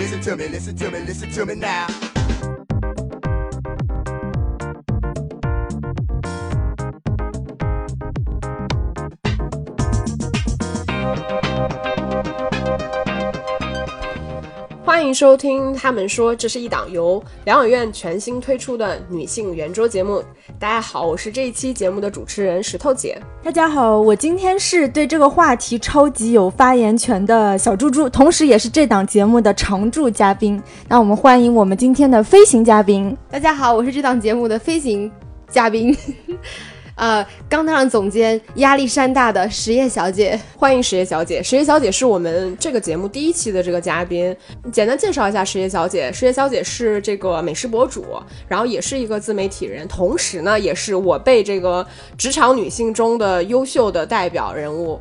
Listen to me, listen to me, listen to me now. 迎收听。他们说这是一档由疗养院全新推出的女性圆桌节目。大家好，我是这一期节目的主持人石头姐。大家好，我今天是对这个话题超级有发言权的小猪猪，同时也是这档节目的常驻嘉宾。那我们欢迎我们今天的飞行嘉宾。大家好，我是这档节目的飞行嘉宾，呃，刚当上总监，压力山大的实业小姐。欢迎实业小姐。实业小姐是我们这个节目第一期的这个嘉宾。简单介绍一下实业小姐。实业小姐是这个美食博主，然后也是一个自媒体人，同时呢，也是我被这个职场女性中的优秀的代表人物。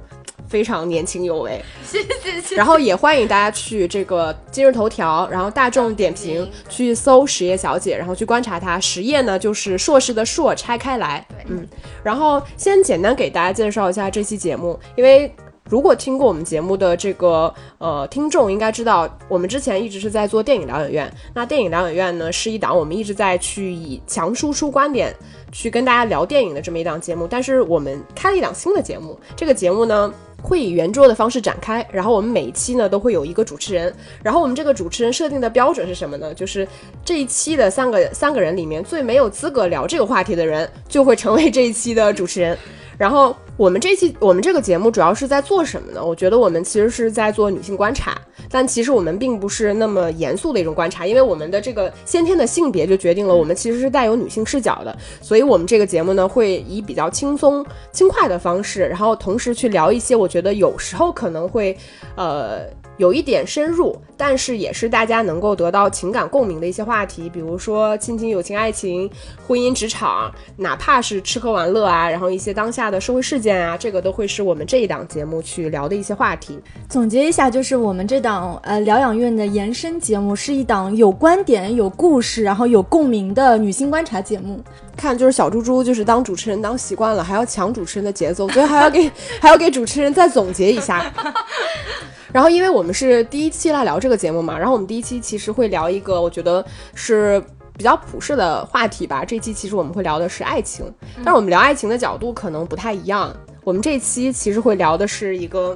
非常年轻有为，谢谢谢。然后也欢迎大家去这个今日头条，然后大众点评去搜实业小姐，然后去观察她。实业呢就是硕士的硕，拆开来。嗯。然后先简单给大家介绍一下这期节目，因为如果听过我们节目的这个呃听众应该知道，我们之前一直是在做电影疗养院。那电影疗养院呢是一档我们一直在去以强输出观点去跟大家聊电影的这么一档节目，但是我们开了一档新的节目，这个节目呢。会以圆桌的方式展开，然后我们每一期呢都会有一个主持人，然后我们这个主持人设定的标准是什么呢？就是这一期的三个三个人里面最没有资格聊这个话题的人就会成为这一期的主持人。然后我们这期我们这个节目主要是在做什么呢？我觉得我们其实是在做女性观察，但其实我们并不是那么严肃的一种观察，因为我们的这个先天的性别就决定了我们其实是带有女性视角的，所以我们这个节目呢会以比较轻松轻快的方式，然后同时去聊一些我觉得有时候可能会，呃。有一点深入，但是也是大家能够得到情感共鸣的一些话题，比如说亲情、友情、爱情、婚姻、职场，哪怕是吃喝玩乐啊，然后一些当下的社会事件啊，这个都会是我们这一档节目去聊的一些话题。总结一下，就是我们这档呃疗养院的延伸节目，是一档有观点、有故事，然后有共鸣的女性观察节目。看，就是小猪猪，就是当主持人当习惯了，还要抢主持人的节奏，所以还要给还要给主持人再总结一下。然后，因为我们是第一期来聊这个节目嘛，然后我们第一期其实会聊一个我觉得是比较普世的话题吧。这期其实我们会聊的是爱情，但是我们聊爱情的角度可能不太一样。我们这期其实会聊的是一个，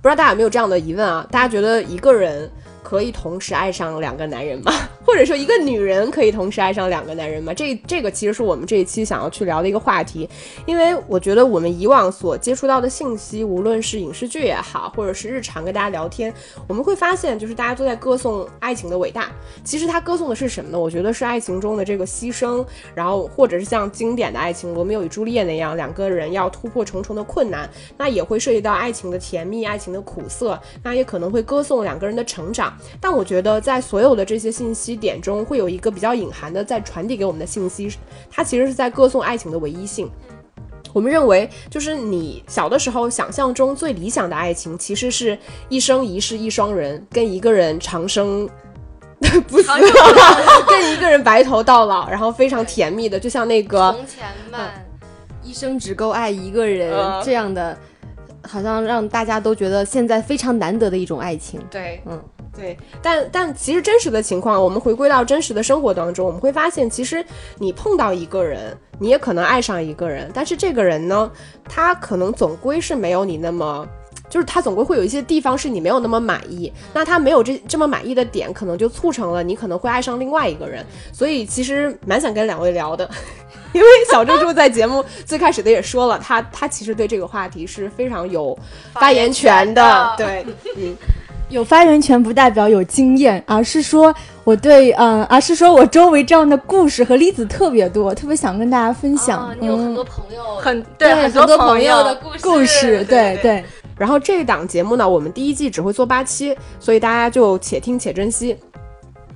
不知道大家有没有这样的疑问啊？大家觉得一个人可以同时爱上两个男人吗？或者说一个女人可以同时爱上两个男人吗？这这个其实是我们这一期想要去聊的一个话题，因为我觉得我们以往所接触到的信息，无论是影视剧也好，或者是日常跟大家聊天，我们会发现，就是大家都在歌颂爱情的伟大。其实他歌颂的是什么呢？我觉得是爱情中的这个牺牲，然后或者是像经典的爱情《罗密欧与朱丽叶》那样，两个人要突破重重的困难。那也会涉及到爱情的甜蜜、爱情的苦涩，那也可能会歌颂两个人的成长。但我觉得，在所有的这些信息。点中会有一个比较隐含的在传递给我们的信息，它其实是在歌颂爱情的唯一性。我们认为，就是你小的时候想象中最理想的爱情，其实是一生一世一双人，跟一个人长生 不死，跟一个人白头到老，然后非常甜蜜的，就像那个从前慢，一生只够爱一个人这样的，好像让大家都觉得现在非常难得的一种爱情。对，嗯。对，但但其实真实的情况，我们回归到真实的生活当中，我们会发现，其实你碰到一个人，你也可能爱上一个人，但是这个人呢，他可能总归是没有你那么，就是他总归会有一些地方是你没有那么满意，那他没有这这么满意的点，可能就促成了你可能会爱上另外一个人。所以其实蛮想跟两位聊的，因为小猪猪在节目最开始的也说了，他他其实对这个话题是非常有发言权的，对，嗯。有发言权不代表有经验，而是说我对，嗯，而是说我周围这样的故事和例子特别多，特别想跟大家分享。你有很多朋友，很对很多朋友的故事，对对。然后这档节目呢，我们第一季只会做八期，所以大家就且听且珍惜。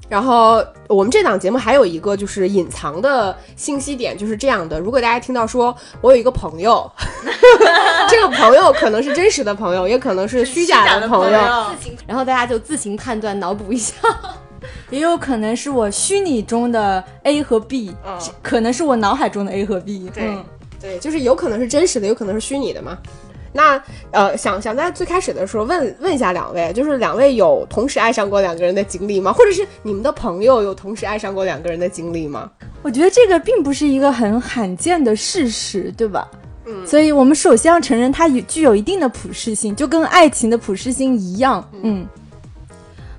然后我们这档节目还有一个就是隐藏的信息点，就是这样的。如果大家听到说我有一个朋友，这个朋友可能是真实的朋友，也可能是虚假的朋友，然后大家就自行判断、脑补一下，也有可能是我虚拟中的 A 和 B，可能是我脑海中的 A 和 B。对对，就是有可能是真实的，有可能是虚拟的嘛。那呃，想想在最开始的时候问问一下两位，就是两位有同时爱上过两个人的经历吗？或者是你们的朋友有同时爱上过两个人的经历吗？我觉得这个并不是一个很罕见的事实，对吧？嗯，所以我们首先要承认它有具有一定的普适性，就跟爱情的普适性一样。嗯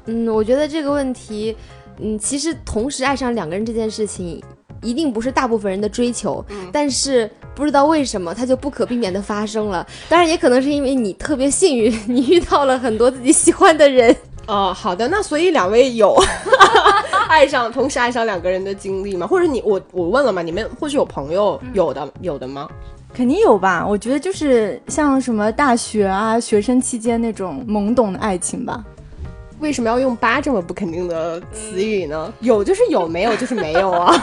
嗯，我觉得这个问题，嗯，其实同时爱上两个人这件事情，一定不是大部分人的追求，但是不知道为什么它就不可避免的发生了。当然，也可能是因为你特别幸运，你遇到了很多自己喜欢的人。哦，好的，那所以两位有 爱上同时爱上两个人的经历吗？或者你我我问了嘛？你们或许有朋友有的有的吗？肯定有吧？我觉得就是像什么大学啊、学生期间那种懵懂的爱情吧。为什么要用“八”这么不肯定的词语呢？有就是有，没有就是没有啊。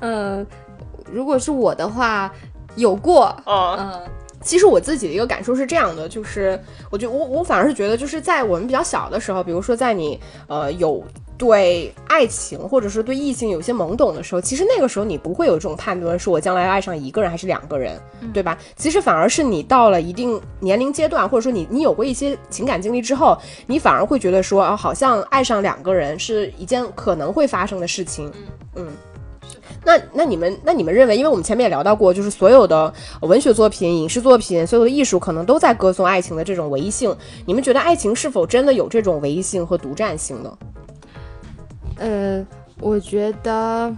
嗯，如果是我的话，有过。嗯，其实我自己的一个感受是这样的，就是我觉得我我反而是觉得，就是在我们比较小的时候，比如说在你呃有对爱情或者是对异性有些懵懂的时候，其实那个时候你不会有这种判断，是我将来要爱上一个人还是两个人，对吧？其实反而是你到了一定年龄阶段，或者说你你有过一些情感经历之后，你反而会觉得说啊，好像爱上两个人是一件可能会发生的事情，嗯。那那你们那你们认为，因为我们前面也聊到过，就是所有的文学作品、影视作品、所有的艺术，可能都在歌颂爱情的这种唯一性。你们觉得爱情是否真的有这种唯一性和独占性呢？呃，我觉得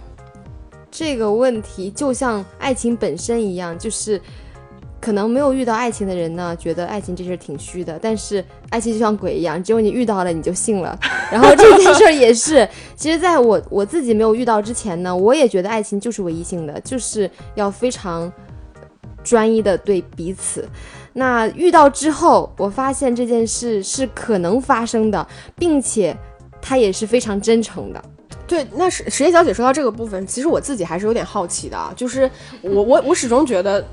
这个问题就像爱情本身一样，就是可能没有遇到爱情的人呢，觉得爱情这事儿挺虚的。但是爱情就像鬼一样，只有你遇到了，你就信了。然后这件事儿也是，其实在我我自己没有遇到之前呢，我也觉得爱情就是唯一性的，就是要非常专一的对彼此。那遇到之后，我发现这件事是可能发生的，并且。他也是非常真诚的，对。那实实业小姐说到这个部分，其实我自己还是有点好奇的，就是我我 我始终觉得，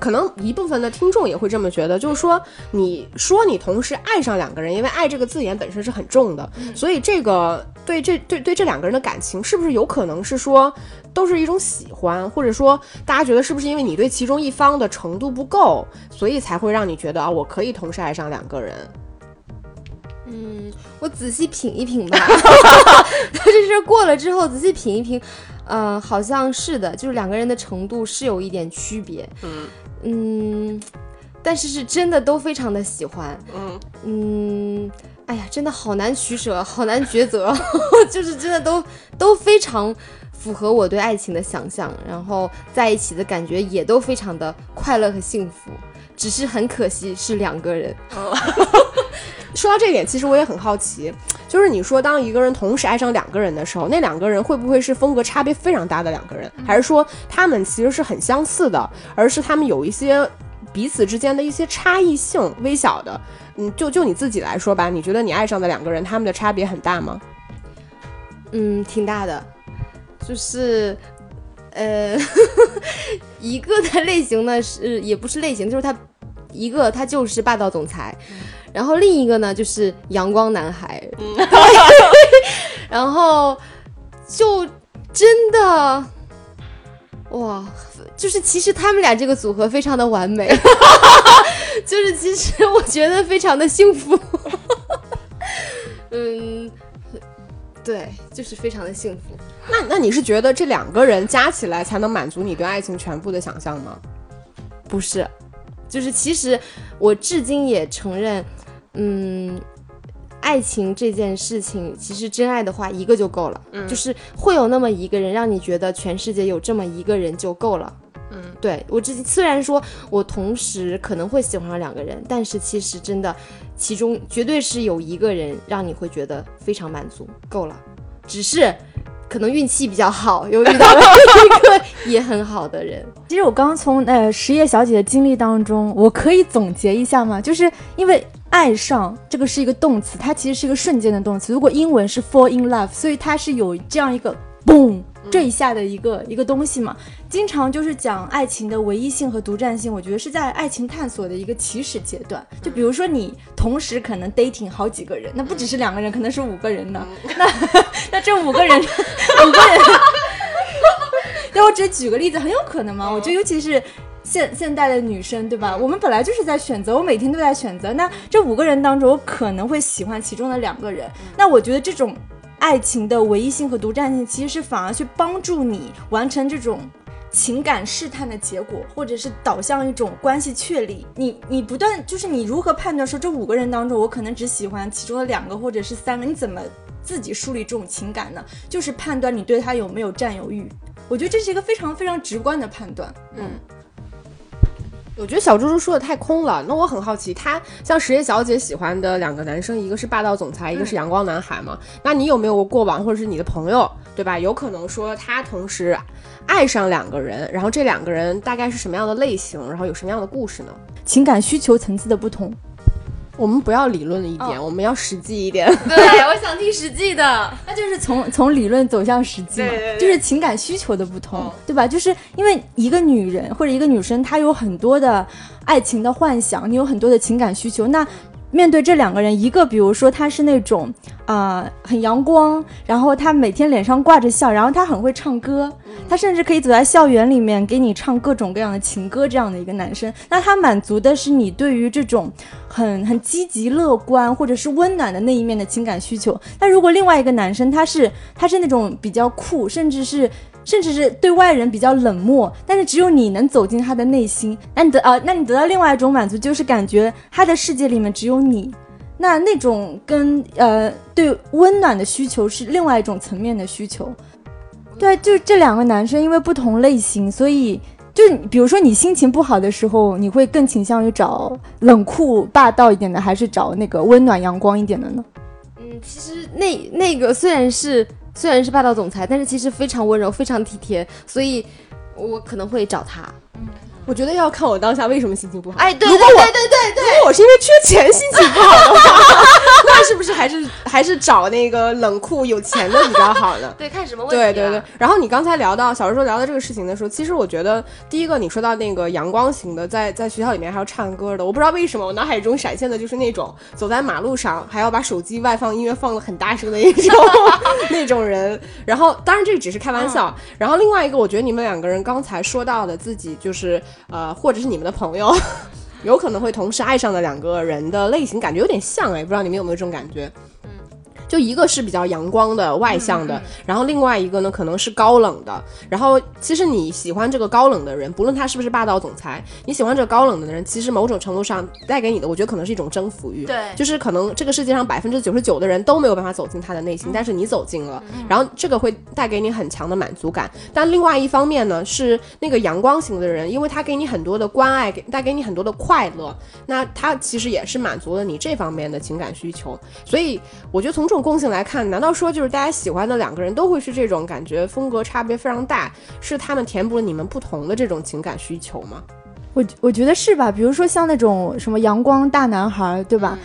可能一部分的听众也会这么觉得，就是说，你说你同时爱上两个人，因为爱这个字眼本身是很重的，所以这个对这对对这两个人的感情，是不是有可能是说都是一种喜欢，或者说大家觉得是不是因为你对其中一方的程度不够，所以才会让你觉得啊，我可以同时爱上两个人？嗯，我仔细品一品吧。这 事 过了之后，仔细品一品，呃，好像是的，就是两个人的程度是有一点区别。嗯嗯，但是是真的都非常的喜欢。嗯嗯，哎呀，真的好难取舍，好难抉择，就是真的都都非常符合我对爱情的想象，然后在一起的感觉也都非常的快乐和幸福，只是很可惜是两个人。说到这点，其实我也很好奇，就是你说当一个人同时爱上两个人的时候，那两个人会不会是风格差别非常大的两个人，还是说他们其实是很相似的，而是他们有一些彼此之间的一些差异性微小的？嗯，就就你自己来说吧，你觉得你爱上的两个人，他们的差别很大吗？嗯，挺大的，就是呃，一个的类型呢是也不是类型，就是他一个他就是霸道总裁。然后另一个呢，就是阳光男孩，然后就真的哇，就是其实他们俩这个组合非常的完美，就是其实我觉得非常的幸福，嗯，对，就是非常的幸福。那那你是觉得这两个人加起来才能满足你对爱情全部的想象吗？不是，就是其实我至今也承认。嗯，爱情这件事情，其实真爱的话，一个就够了。嗯，就是会有那么一个人，让你觉得全世界有这么一个人就够了。嗯，对我之虽然说我同时可能会喜欢上两个人，但是其实真的，其中绝对是有一个人让你会觉得非常满足，够了。只是可能运气比较好，又遇到了一个也很好的人。其实我刚从呃实业小姐的经历当中，我可以总结一下吗？就是因为。爱上这个是一个动词，它其实是一个瞬间的动词。如果英文是 fall in love，所以它是有这样一个 boom 这一下的一个一个东西嘛。经常就是讲爱情的唯一性和独占性，我觉得是在爱情探索的一个起始阶段。就比如说你同时可能 dating 好几个人，那不只是两个人，可能是五个人呢。那 那这五个人，五个人，那我只举个例子，很有可能嘛。我觉得尤其是。现现代的女生，对吧？我们本来就是在选择，我每天都在选择。那这五个人当中，我可能会喜欢其中的两个人。那我觉得这种爱情的唯一性和独占性，其实是反而去帮助你完成这种。情感试探的结果，或者是导向一种关系确立。你你不断就是你如何判断说这五个人当中，我可能只喜欢其中的两个或者是三个？你怎么自己树立这种情感呢？就是判断你对他有没有占有欲。我觉得这是一个非常非常直观的判断。嗯。我觉得小猪猪说的太空了。那我很好奇，他像实业小姐喜欢的两个男生，一个是霸道总裁，一个是阳光男孩嘛？那你有没有过往，或者是你的朋友，对吧？有可能说他同时爱上两个人，然后这两个人大概是什么样的类型，然后有什么样的故事呢？情感需求层次的不同。我们不要理论了一点，我们要实际一点。对，我想听实际的。那就是从从理论走向实际嘛，就是情感需求的不同，对吧？就是因为一个女人或者一个女生，她有很多的爱情的幻想，你有很多的情感需求，那。面对这两个人，一个比如说他是那种啊很阳光，然后他每天脸上挂着笑，然后他很会唱歌，他甚至可以走在校园里面给你唱各种各样的情歌，这样的一个男生，那他满足的是你对于这种很很积极乐观或者是温暖的那一面的情感需求。但如果另外一个男生他是他是那种比较酷，甚至是。甚至是对外人比较冷漠，但是只有你能走进他的内心，那你得啊，那你得到另外一种满足，就是感觉他的世界里面只有你，那那种跟呃对温暖的需求是另外一种层面的需求。对，就这两个男生因为不同类型，所以就比如说你心情不好的时候，你会更倾向于找冷酷霸道一点的，还是找那个温暖阳光一点的呢？嗯，其实那那个虽然是。虽然是霸道总裁，但是其实非常温柔，非常体贴，所以我可能会找他。我觉得要看我当下为什么心情不好。哎，对对对对对对，如果我是因为缺钱心情不好的话，那是不是还是还是找那个冷酷有钱的比较好呢？对，看什么问题。对对对。然后你刚才聊到小时候聊到这个事情的时候，其实我觉得第一个你说到那个阳光型的，在在学校里面还要唱歌的，我不知道为什么我脑海中闪现的就是那种走在马路上还要把手机外放音乐放的很大声的那种 那种人。然后当然这个只是开玩笑。然后另外一个，我觉得你们两个人刚才说到的自己就是呃，或者是你。们的朋友 有可能会同时爱上的两个人的类型，感觉有点像哎，不知道你们有没有这种感觉？就一个是比较阳光的、外向的，然后另外一个呢可能是高冷的。然后其实你喜欢这个高冷的人，不论他是不是霸道总裁，你喜欢这个高冷的人，其实某种程度上带给你的，我觉得可能是一种征服欲。对，就是可能这个世界上百分之九十九的人都没有办法走进他的内心，但是你走进了，然后这个会带给你很强的满足感。但另外一方面呢，是那个阳光型的人，因为他给你很多的关爱，给带给你很多的快乐，那他其实也是满足了你这方面的情感需求。所以我觉得从这种共性来看，难道说就是大家喜欢的两个人都会是这种感觉风格差别非常大，是他们填补了你们不同的这种情感需求吗？我我觉得是吧？比如说像那种什么阳光大男孩，对吧？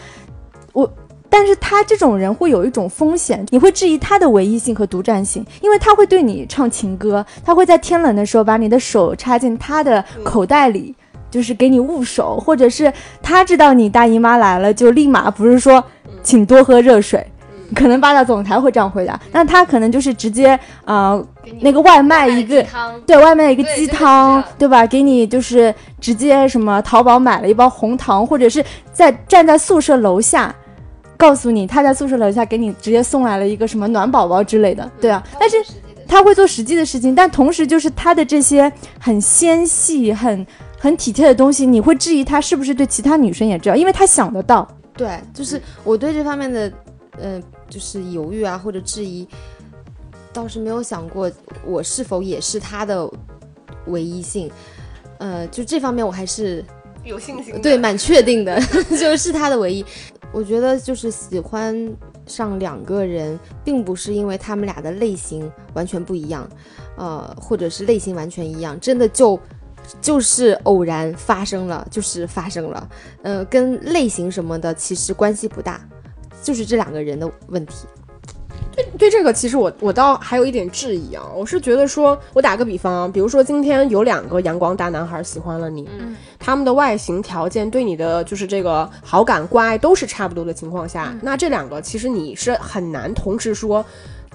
我，但是他这种人会有一种风险，你会质疑他的唯一性和独占性，因为他会对你唱情歌，他会在天冷的时候把你的手插进他的口袋里，就是给你捂手，或者是他知道你大姨妈来了，就立马不是说请多喝热水。可能霸道总裁会这样回答，那他可能就是直接啊，那个外卖一个，对外卖一个鸡汤，对吧？给你就是直接什么淘宝买了一包红糖，或者是在站在宿舍楼下，告诉你他在宿舍楼下给你直接送来了一个什么暖宝宝之类的，对啊。但是他会做实际的事情，但同时就是他的这些很纤细、很很体贴的东西，你会质疑他是不是对其他女生也这样？因为他想得到。对，就是我对这方面的，嗯。就是犹豫啊，或者质疑，倒是没有想过我是否也是他的唯一性。呃，就这方面我还是有信心，对，蛮确定的，就是他的唯一。我觉得就是喜欢上两个人，并不是因为他们俩的类型完全不一样，呃，或者是类型完全一样，真的就就是偶然发生了，就是发生了。呃，跟类型什么的其实关系不大。就是这两个人的问题，对对，这个其实我我倒还有一点质疑啊。我是觉得说，我打个比方，比如说今天有两个阳光大男孩喜欢了你，嗯，他们的外形条件对你的就是这个好感关爱都是差不多的情况下，那这两个其实你是很难同时说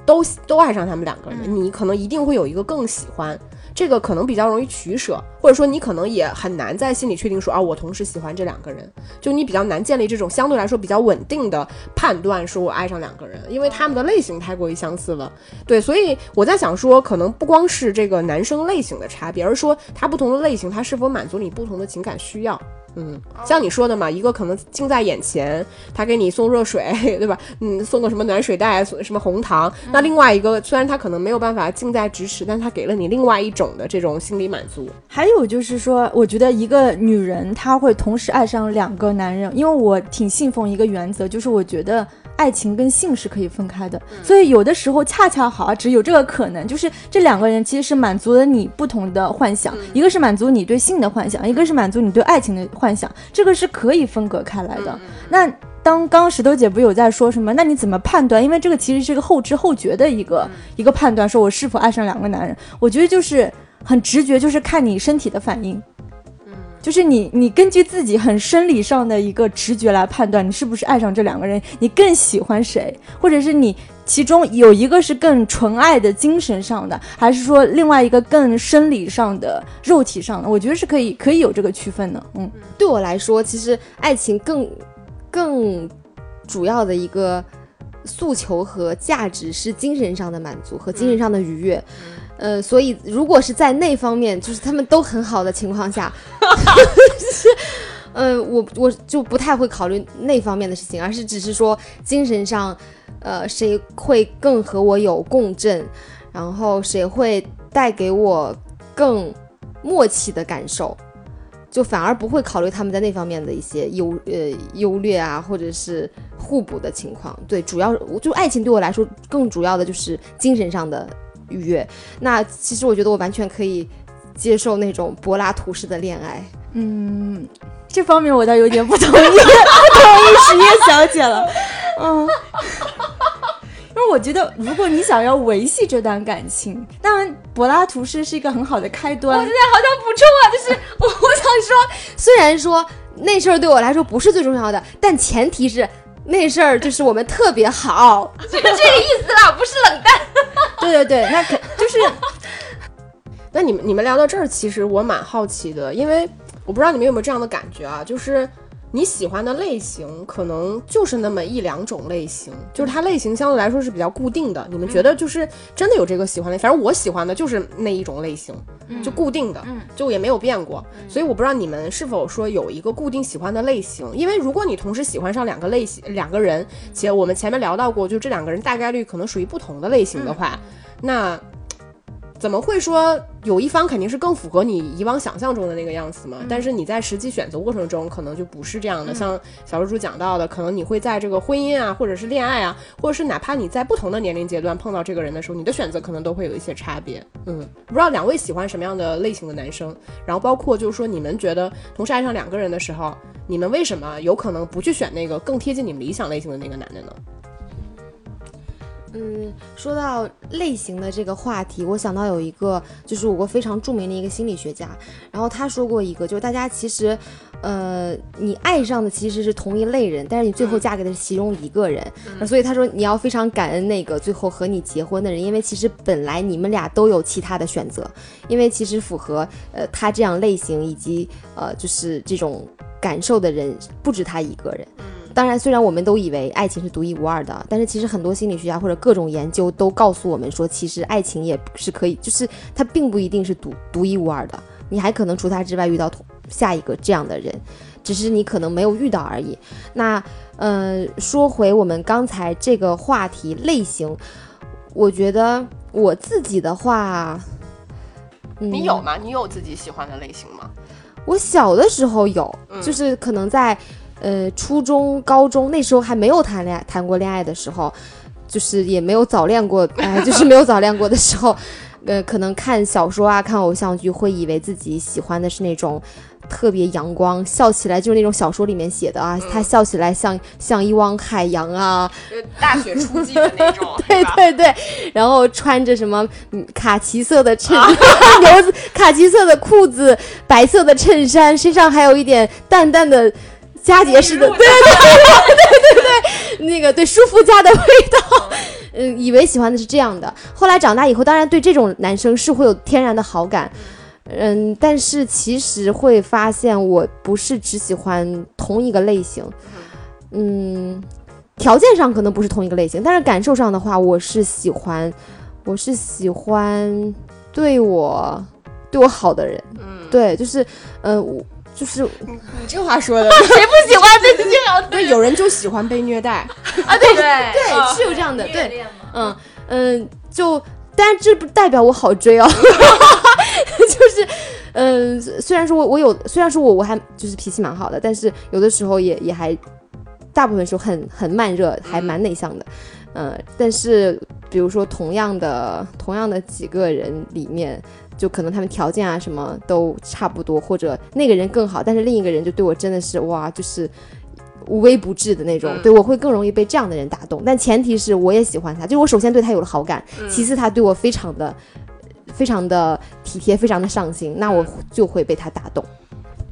都都爱上他们两个人，你可能一定会有一个更喜欢。这个可能比较容易取舍，或者说你可能也很难在心里确定说啊，我同时喜欢这两个人，就你比较难建立这种相对来说比较稳定的判断，说我爱上两个人，因为他们的类型太过于相似了。对，所以我在想说，可能不光是这个男生类型的差别，而是说他不同的类型，他是否满足你不同的情感需要。嗯，像你说的嘛，一个可能近在眼前，他给你送热水，对吧？嗯，送个什么暖水袋，送什么红糖。那另外一个，虽然他可能没有办法近在咫尺，但他给了你另外一种的这种心理满足。还有就是说，我觉得一个女人她会同时爱上两个男人，因为我挺信奉一个原则，就是我觉得爱情跟性是可以分开的。所以有的时候恰恰好啊，只有这个可能，就是这两个人其实是满足了你不同的幻想，一个是满足你对性的幻想，一个是满足你对爱情的幻想，这个是可以分隔开来的。那当刚刚石头姐不有在说什么？那你怎么判断？因为这个其实是个后知后觉的一个一个判断，说我是否爱上两个男人？我觉得就是很直觉，就是看你身体的反应。就是你，你根据自己很生理上的一个直觉来判断，你是不是爱上这两个人，你更喜欢谁，或者是你其中有一个是更纯爱的精神上的，还是说另外一个更生理上的、肉体上的？我觉得是可以，可以有这个区分的。嗯，对我来说，其实爱情更更主要的一个诉求和价值是精神上的满足和精神上的愉悦。呃，所以如果是在那方面，就是他们都很好的情况下，就是，呃，我我就不太会考虑那方面的事情，而是只是说精神上，呃，谁会更和我有共振，然后谁会带给我更默契的感受，就反而不会考虑他们在那方面的一些优呃优劣啊，或者是互补的情况。对，主要就爱情对我来说，更主要的就是精神上的。愉悦，那其实我觉得我完全可以接受那种柏拉图式的恋爱。嗯，这方面我倒有点不同意，不同意实业小姐了。嗯，为我觉得如果你想要维系这段感情，当然柏拉图式是一个很好的开端。我现在好想补充啊，就是我我想说，虽然说那事儿对我来说不是最重要的，但前提是那事儿就是我们特别好，就是这个意思啦，不是冷淡。对对对，那可就是，那你们你们聊到这儿，其实我蛮好奇的，因为我不知道你们有没有这样的感觉啊，就是你喜欢的类型可能就是那么一两种类型，就是它类型相对来说是比较固定的。你们觉得就是真的有这个喜欢的？反正我喜欢的就是那一种类型，就固定的，就也没有变过。所以我不知道你们是否说有一个固定喜欢的类型，因为如果你同时喜欢上两个类型两个人，且我们前面聊到过，就这两个人大概率可能属于不同的类型的话。那怎么会说有一方肯定是更符合你以往想象中的那个样子嘛？但是你在实际选择过程中可能就不是这样的。像小蜘蛛讲到的，可能你会在这个婚姻啊，或者是恋爱啊，或者是哪怕你在不同的年龄阶段碰到这个人的时候，你的选择可能都会有一些差别。嗯，不知道两位喜欢什么样的类型的男生？然后包括就是说，你们觉得同时爱上两个人的时候，你们为什么有可能不去选那个更贴近你们理想类型的那个男的呢？嗯，说到类型的这个话题，我想到有一个，就是我国非常著名的一个心理学家，然后他说过一个，就是大家其实，呃，你爱上的其实是同一类人，但是你最后嫁给的是其中一个人，那所以他说你要非常感恩那个最后和你结婚的人，因为其实本来你们俩都有其他的选择，因为其实符合呃他这样类型以及呃就是这种感受的人不止他一个人。当然，虽然我们都以为爱情是独一无二的，但是其实很多心理学家或者各种研究都告诉我们说，其实爱情也是可以，就是它并不一定是独独一无二的，你还可能除他之外遇到同下一个这样的人，只是你可能没有遇到而已。那，呃，说回我们刚才这个话题类型，我觉得我自己的话，你有吗？你有自己喜欢的类型吗？我小的时候有，就是可能在。呃，初中、高中那时候还没有谈恋爱、谈过恋爱的时候，就是也没有早恋过，哎，就是没有早恋过的时候，呃，可能看小说啊、看偶像剧，会以为自己喜欢的是那种特别阳光，笑起来就是那种小说里面写的啊，他笑起来像像一汪海洋啊，大雪初霁的那种，对对对，然后穿着什么卡其色的衬牛子卡其色的裤子，白色的衬衫，身上还有一点淡淡的。佳节式的，对对对对对对，那个对舒肤佳的味道，嗯，以为喜欢的是这样的。后来长大以后，当然对这种男生是会有天然的好感，嗯，但是其实会发现我不是只喜欢同一个类型，嗯，条件上可能不是同一个类型，但是感受上的话，我是喜欢，我是喜欢对我对我好的人，嗯，对，就是，呃，我就是你这话说的，谁不喜欢被自己好的对，有人就喜欢被虐待，啊？对对 对，是有这样的，对，嗯嗯，就，但是这不代表我好追哦，就是，嗯，虽然说我我有，虽然说我我还就是脾气蛮好的，但是有的时候也也还，大部分时候很很慢热，还蛮内向的，嗯，但是比如说同样的同样的几个人里面。就可能他们条件啊什么都差不多，或者那个人更好，但是另一个人就对我真的是哇，就是无微不至的那种，对我会更容易被这样的人打动。但前提是我也喜欢他，就是我首先对他有了好感，其次他对我非常的、非常的体贴，非常的上心，那我就会被他打动。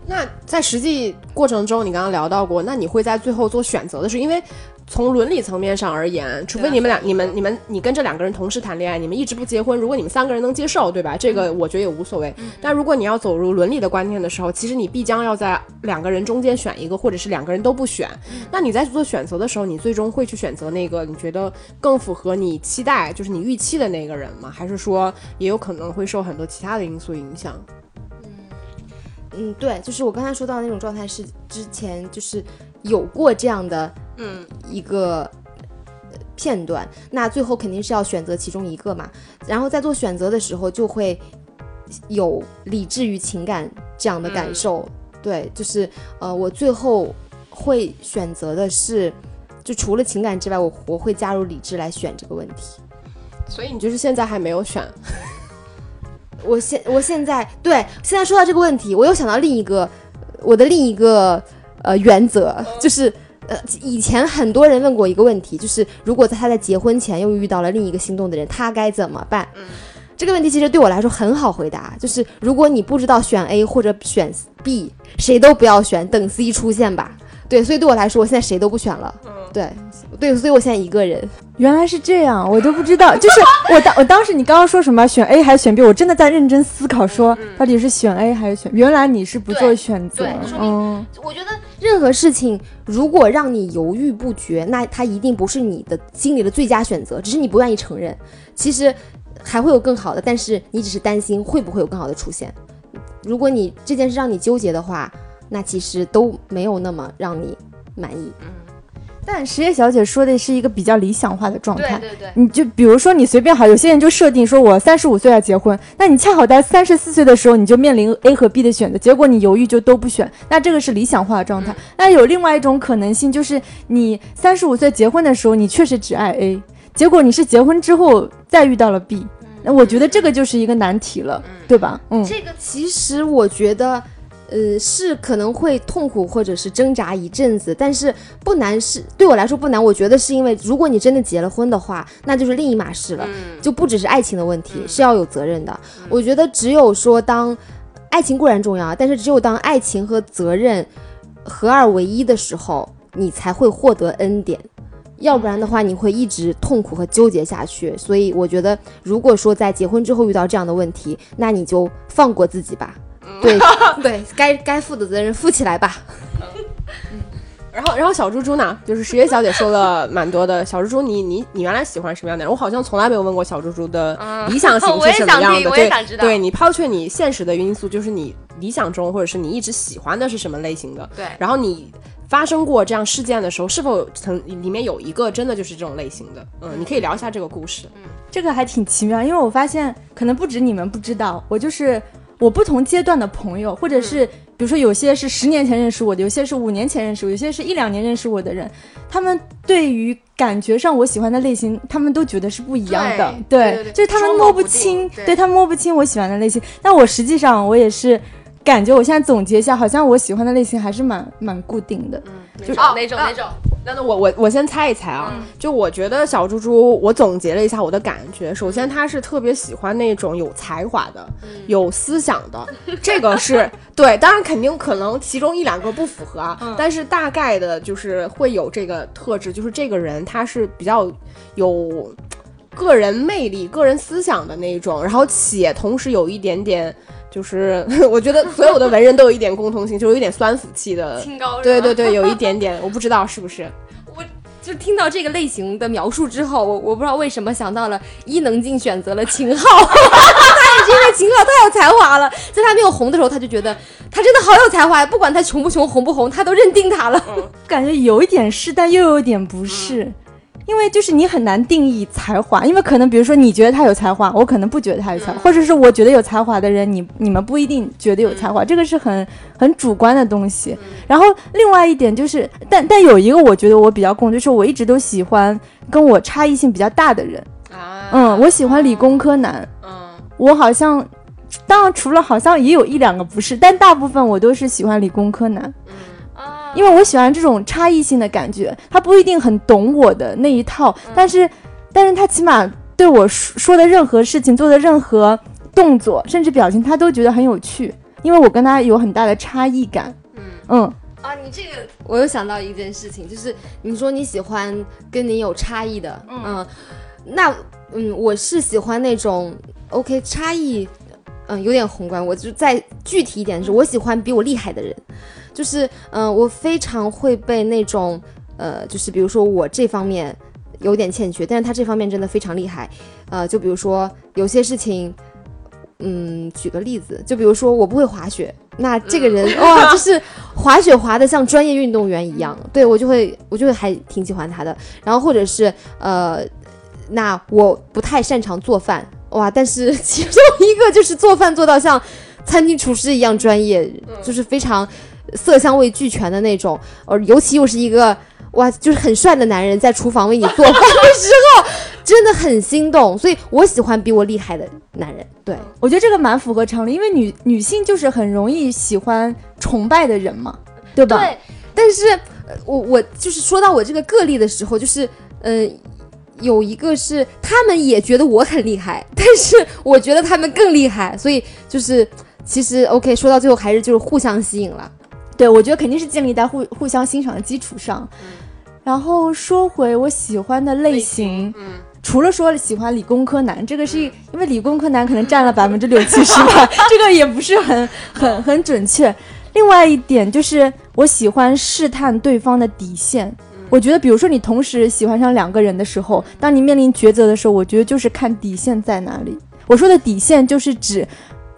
那在实际过程中，你刚刚聊到过，那你会在最后做选择的时候，因为从伦理层面上而言，除非你们俩、你们、你们、你跟这两个人同时谈恋爱，你们一直不结婚，如果你们三个人能接受，对吧？这个我觉得也无所谓。但如果你要走入伦理的观念的时候，其实你必将要在两个人中间选一个，或者是两个人都不选。那你在做选择的时候，你最终会去选择那个你觉得更符合你期待，就是你预期的那个人吗？还是说也有可能会受很多其他的因素影响？嗯，对，就是我刚才说到的那种状态是之前就是有过这样的嗯一个呃片段，那最后肯定是要选择其中一个嘛。然后在做选择的时候，就会有理智与情感这样的感受。对，就是呃，我最后会选择的是，就除了情感之外，我我会加入理智来选这个问题。所以你就是现在还没有选。我现我现在对现在说到这个问题，我又想到另一个我的另一个呃原则，就是呃以前很多人问过一个问题，就是如果在他在结婚前又遇到了另一个心动的人，他该怎么办？这个问题其实对我来说很好回答，就是如果你不知道选 A 或者选 B，谁都不要选，等 C 出现吧。对，所以对我来说，我现在谁都不选了。对对，所以我现在一个人。原来是这样，我都不知道。就是我当我当时你刚刚说什么选 A 还是选 B，我真的在认真思考，说到底是选 A 还是选。原来你是不做选择对，嗯，我觉得任何事情如果让你犹豫不决，那它一定不是你的心里的最佳选择，只是你不愿意承认。其实还会有更好的，但是你只是担心会不会有更好的出现。如果你这件事让你纠结的话，那其实都没有那么让你满意。嗯但实业小姐说的是一个比较理想化的状态。对对对，你就比如说，你随便好，有些人就设定说，我三十五岁要结婚，那你恰好在三十四岁的时候，你就面临 A 和 B 的选择，结果你犹豫就都不选，那这个是理想化的状态。那有另外一种可能性，就是你三十五岁结婚的时候，你确实只爱 A，结果你是结婚之后再遇到了 B，那我觉得这个就是一个难题了，对吧？嗯，这个其实我觉得，呃，是可能会痛苦或者是挣扎一阵子，但是不难是对我来说不难。我觉得是因为如果你真的结了婚的话，那就是另一码事了，就不只是爱情的问题，是要有责任的。我觉得只有说当爱情固然重要，但是只有当爱情和责任合二为一的时候，你才会获得恩典。要不然的话，你会一直痛苦和纠结下去。所以我觉得，如果说在结婚之后遇到这样的问题，那你就放过自己吧。对 对，该该负的责任负起来吧。然后，然后小猪猪呢，就是十月小姐说了蛮多的。小猪猪你，你你原来喜欢什么样的人？我好像从来没有问过小猪猪的理想型 是什么样的。对你抛却你现实的因素，就是你理想中或者是你一直喜欢的是什么类型的？对然后你发生过这样事件的时候，是否曾里面有一个真的就是这种类型的？嗯，你可以聊一下这个故事。这个还挺奇妙，因为我发现可能不止你们不知道，我就是我不同阶段的朋友，或者是比如说有些是十年前认识我的，有些是五年前认识我，有些是一两年认识我的人，他们对于感觉上我喜欢的类型，他们都觉得是不一样的，对对对对就是他们摸不清，对。他摸不清我喜欢的类型，但我实际上我也是。感觉我现在总结一下，好像我喜欢的类型还是蛮蛮固定的。就是哪种哪种？那那我我我先猜一猜啊，就我觉得小猪猪，我总结了一下我的感觉。首先，他是特别喜欢那种有才华的、有思想的，这个是对。当然，肯定可能其中一两个不符合啊，但是大概的就是会有这个特质，就是这个人他是比较有个人魅力、个人思想的那种，然后且同时有一点点，就是 我觉得所有的文人都有一点共同性，就有一点酸腐气的。清高 对对对，有一点点，我不知道是不是。我就听到这个类型的描述之后，我我不知道为什么想到了伊能静选择了秦昊，他也是因为秦昊太有才华了，在他没有红的时候，他就觉得他真的好有才华，不管他穷不穷、红不红，他都认定他了。感觉有一点是，但又有点不是。因为就是你很难定义才华，因为可能比如说你觉得他有才华，我可能不觉得他有才华，或者是我觉得有才华的人，你你们不一定觉得有才华，这个是很很主观的东西。然后另外一点就是，但但有一个我觉得我比较共，就是我一直都喜欢跟我差异性比较大的人。啊嗯，我喜欢理工科男，嗯我好像。当然，除了好像也有一两个不是，但大部分我都是喜欢理工科男。嗯因为我喜欢这种差异性的感觉，他不一定很懂我的那一套，但是，但是他起码对我说说的任何事情、做的任何动作，甚至表情，他都觉得很有趣，因为我跟他有很大的差异感。嗯。嗯，啊，你这个我又想到一件事情，就是你说你喜欢跟你有差异的，嗯，那嗯，我是喜欢那种 OK 差异，嗯，有点宏观，我就再具体一点，是我喜欢比我厉害的人，就是嗯、我非常会被那种呃，就是比如说我这方面有点欠缺，但是他这方面真的非常厉害，呃，就比如说有些事情。嗯，举个例子，就比如说我不会滑雪，那这个人、哇，就是滑雪滑的像专业运动员一样，对我就会我就会还挺喜欢他的。然后或者是呃，那我不太擅长做饭，哇，但是 其中一个就是做饭做到像餐厅厨师一样专业，就是非常色香味俱全的那种，呃，尤其又是一个。哇，就是很帅的男人在厨房为你做饭 的时候，真的很心动，所以我喜欢比我厉害的男人。对，我觉得这个蛮符合常理，因为女女性就是很容易喜欢崇拜的人嘛，对吧？对，但是呃我我就是说到我这个个例的时候，就是嗯、呃有一个是他们也觉得我很厉害，但是我觉得他们更厉害，所以就是其实 OK 说到最后还是就是互相吸引了。对，我觉得肯定是建立在互互相欣赏的基础上。然后说回我喜欢的类型，嗯除了说喜欢理工科男，这个是因为理工科男可能占了 百分之六七十吧，这个也不是很很很准确。另外一点就是我喜欢试探对方的底线。我觉得，比如说你同时喜欢上两个人的时候，当你面临抉择的时候，我觉得就是看底线在哪里。我说的底线就是指，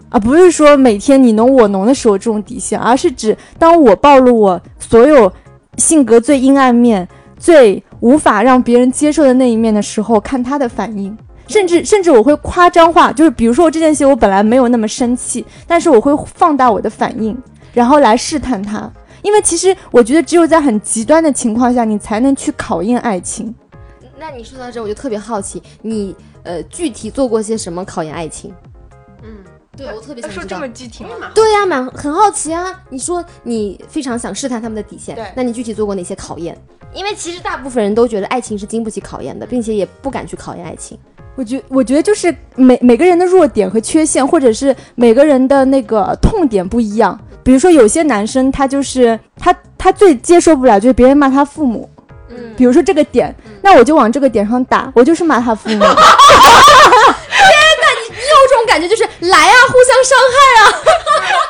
啊，不是说每天你侬我侬的时候这种底线，而是指当我暴露我所有性格最阴暗面、最无法让别人接受的那一面的时候，看他的反应。甚至甚至我会夸张化，就是比如说我这件事我本来没有那么生气，但是我会放大我的反应，然后来试探他。因为其实我觉得只有在很极端的情况下，你才能去考验爱情。那你说到这，我就特别好奇，你呃具体做过些什么考验爱情？嗯，对我特别想知道说这么。具体吗？对呀、蛮很好奇啊。你说你非常想试探他们的底线对，那你具体做过哪些考验？因为其实大部分人都觉得爱情是经不起考验的，并且也不敢去考验爱情。我觉我觉得就是每每个人的弱点和缺陷，或者是每个人的那个痛点不一样。比如说有些男生他就是他他最接受不了就是别人骂他父母，嗯比如说这个点，那我就往这个点上打，我就是骂他父母。感觉就是来啊，互相伤害啊。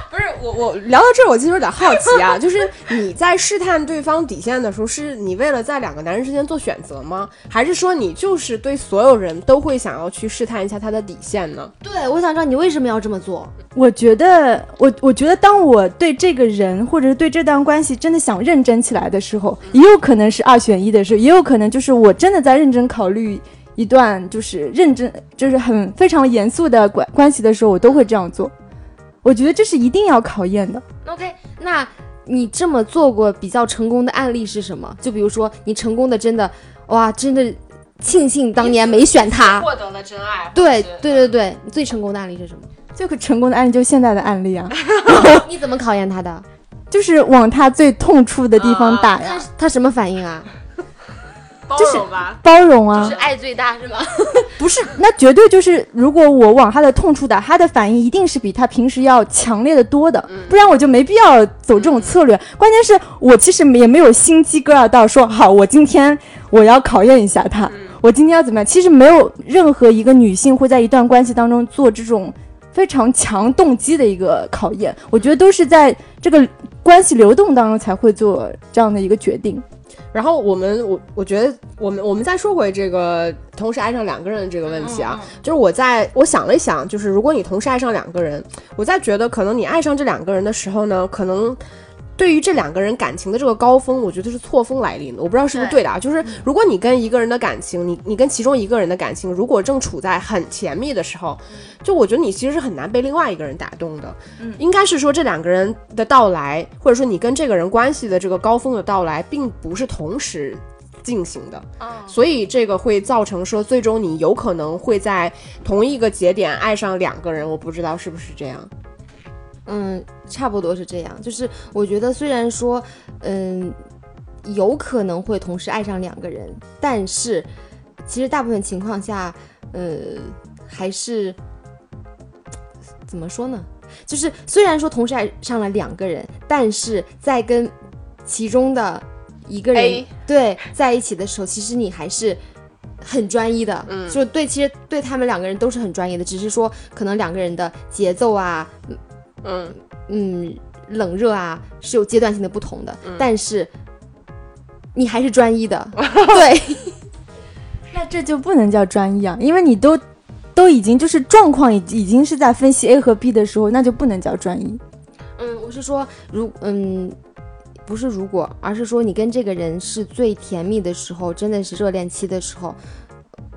不是我，我聊到这儿，我其实有点好奇啊，就是你在试探对方底线的时候，是你为了在两个男人之间做选择吗？还是说你就是对所有人都会想要去试探一下他的底线呢？对，我想知道你为什么要这么做。我觉得，我我觉得，当我对这个人或者是对这段关系真的想认真起来的时候，也有可能是二选一的时候，也有可能就是我真的在认真考虑一段就是认真，就是很非常严肃的关关系的时候，我都会这样做。我觉得这是一定要考验的。OK，那你这么做过比较成功的案例是什么？就比如说你成功的真的，哇，真的庆幸当年没选他。获得了真爱，对对对对，你最成功的案例是什么？这个成功的案例就是现在的案例啊，你怎么考验他的？就是往他最痛处的地方打呀，他他什么反应啊？包就是容吧。包容啊，是爱最大是吗？不是，那绝对就是，如果我往他的痛处打，他的反应一定是比他平时要强烈的多的，不然我就没必要走这种策略。关键是我其实也没有心机 girl 到说好，我今天我要考验一下他，我今天要怎么样？其实没有任何一个女性会在一段关系当中做这种非常强动机的一个考验。我觉得都是在这个关系流动当中才会做这样的一个决定。然后我们我我觉得我们我们再说回这个同时爱上两个人这个问题啊，就是我在我想了一想，就是如果你同时爱上两个人，我在觉得可能你爱上这两个人的时候呢，可能。对于这两个人感情的这个高峰，我觉得是错峰来临的。我不知道是不是对的啊？就是如果你跟一个人的感情，你你跟其中一个人的感情，如果正处在很甜蜜的时候，就我觉得你其实是很难被另外一个人打动的。嗯，应该是说这两个人的到来，或者说你跟这个人关系的这个高峰的到来，并不是同时进行的。所以这个会造成说，最终你有可能会在同一个节点爱上两个人。我不知道是不是这样。嗯，差不多是这样。就是我觉得，虽然说，嗯，有可能会同时爱上两个人，但是其实大部分情况下，呃，还是怎么说呢？就是虽然说同时爱上了两个人，但是在跟其中的一个人 A 对在一起的时候，其实你还是很专一的。嗯就对，其实对他们两个人都是很专一的，只是说可能两个人的节奏啊，嗯，嗯，冷热啊是有阶段性的不同的，但是你还是专一的，对，那这就不能叫专一啊，因为你都都已经就是状况已已经是在分析 A 和 B 的时候，那就不能叫专一。嗯，我是说，如嗯，不是如果，而是说你跟这个人是最甜蜜的时候，真的是热恋期的时候，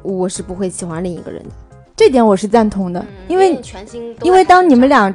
我是不会喜欢另一个人的，这点我是赞同的，因为全心因为当你们俩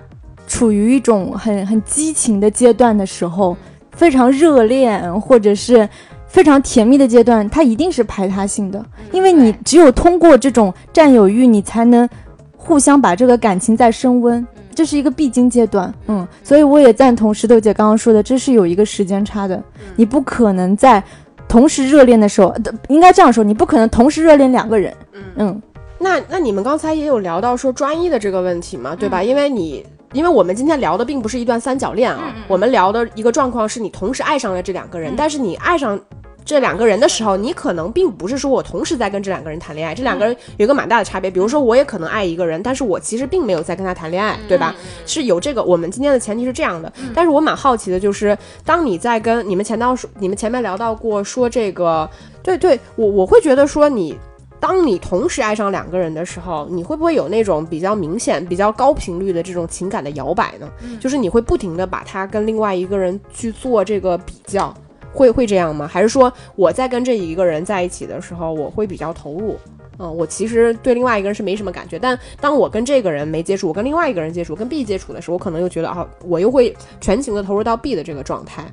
处于一种很很激情的阶段的时候，非常热恋或者是非常甜蜜的阶段，它一定是排他性的，因为你只有通过这种占有欲，你才能互相把这个感情再升温。这是一个必经阶段，嗯，所以我也赞同石头姐刚刚说的，这是有一个时间差的，你不可能在同时热恋的时候，呃应该这样说，你不可能同时热恋两个人，嗯，那那你们刚才也有聊到说专一的这个问题嘛，对吧？因为你。因为我们今天聊的并不是一段三角恋啊，我们聊的一个状况是你同时爱上了这两个人，但是你爱上这两个人的时候，你可能并不是说我同时在跟这两个人谈恋爱，这两个人有一个蛮大的差别。比如说，我也可能爱一个人，但是我其实并没有在跟他谈恋爱，对吧？是有这个，我们今天的前提是这样的。但是我蛮好奇的，就是当你在跟你们前到说，你们前面聊到过说这个，对对，我我会觉得说你。当你同时爱上两个人的时候，你会不会有那种比较明显、比较高频率的这种情感的摇摆呢？就是你会不停的把他跟另外一个人去做这个比较，会会这样吗？还是说我在跟这一个人在一起的时候，我会比较投入？嗯，我其实对另外一个人是没什么感觉，但当我跟这个人没接触，我跟另外一个人接触，跟 B 接触的时候，我可能又觉得啊，我又会全情的投入到 B 的这个状态。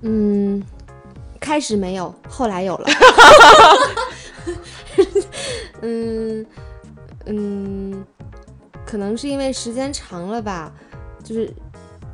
嗯，开始没有，后来有了。嗯嗯，可能是因为时间长了吧，就是